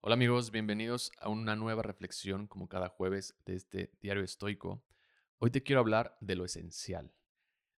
Hola amigos, bienvenidos a una nueva reflexión como cada jueves de este diario estoico. Hoy te quiero hablar de lo esencial.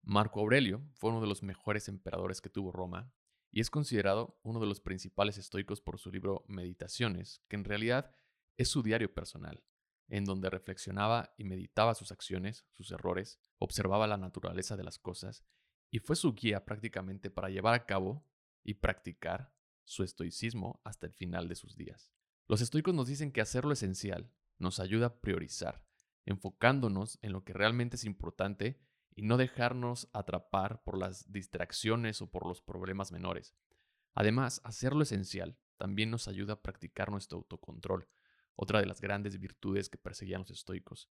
Marco Aurelio fue uno de los mejores emperadores que tuvo Roma y es considerado uno de los principales estoicos por su libro Meditaciones, que en realidad es su diario personal, en donde reflexionaba y meditaba sus acciones, sus errores, observaba la naturaleza de las cosas y fue su guía prácticamente para llevar a cabo y practicar su estoicismo hasta el final de sus días. Los estoicos nos dicen que hacer lo esencial nos ayuda a priorizar, enfocándonos en lo que realmente es importante y no dejarnos atrapar por las distracciones o por los problemas menores. Además, hacer lo esencial también nos ayuda a practicar nuestro autocontrol, otra de las grandes virtudes que perseguían los estoicos,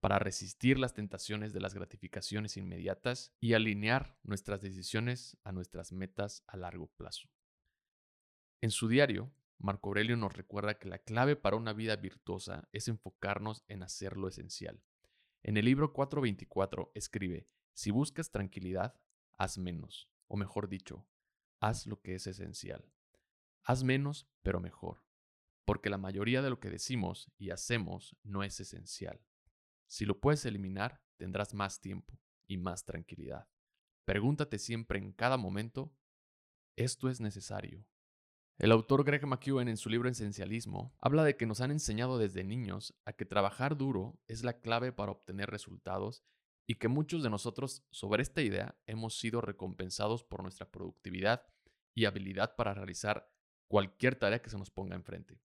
para resistir las tentaciones de las gratificaciones inmediatas y alinear nuestras decisiones a nuestras metas a largo plazo. En su diario, Marco Aurelio nos recuerda que la clave para una vida virtuosa es enfocarnos en hacer lo esencial. En el libro 424 escribe, si buscas tranquilidad, haz menos, o mejor dicho, haz lo que es esencial. Haz menos, pero mejor, porque la mayoría de lo que decimos y hacemos no es esencial. Si lo puedes eliminar, tendrás más tiempo y más tranquilidad. Pregúntate siempre en cada momento, ¿esto es necesario? El autor Greg McEwen en su libro Esencialismo habla de que nos han enseñado desde niños a que trabajar duro es la clave para obtener resultados y que muchos de nosotros sobre esta idea hemos sido recompensados por nuestra productividad y habilidad para realizar cualquier tarea que se nos ponga enfrente.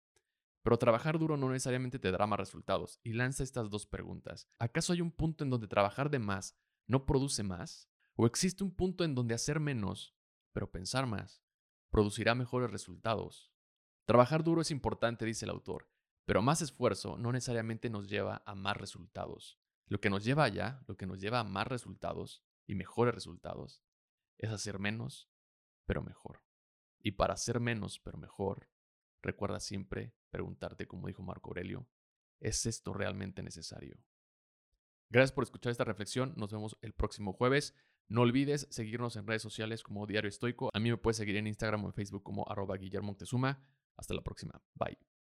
Pero trabajar duro no necesariamente te dará más resultados y lanza estas dos preguntas. ¿Acaso hay un punto en donde trabajar de más no produce más? ¿O existe un punto en donde hacer menos, pero pensar más, producirá mejores resultados. Trabajar duro es importante, dice el autor, pero más esfuerzo no necesariamente nos lleva a más resultados. Lo que nos lleva allá, lo que nos lleva a más resultados y mejores resultados, es hacer menos, pero mejor. Y para hacer menos, pero mejor, recuerda siempre preguntarte, como dijo Marco Aurelio, ¿es esto realmente necesario? Gracias por escuchar esta reflexión. Nos vemos el próximo jueves. No olvides seguirnos en redes sociales como Diario Estoico. A mí me puedes seguir en Instagram o en Facebook como arroba Guillermo Hasta la próxima. Bye.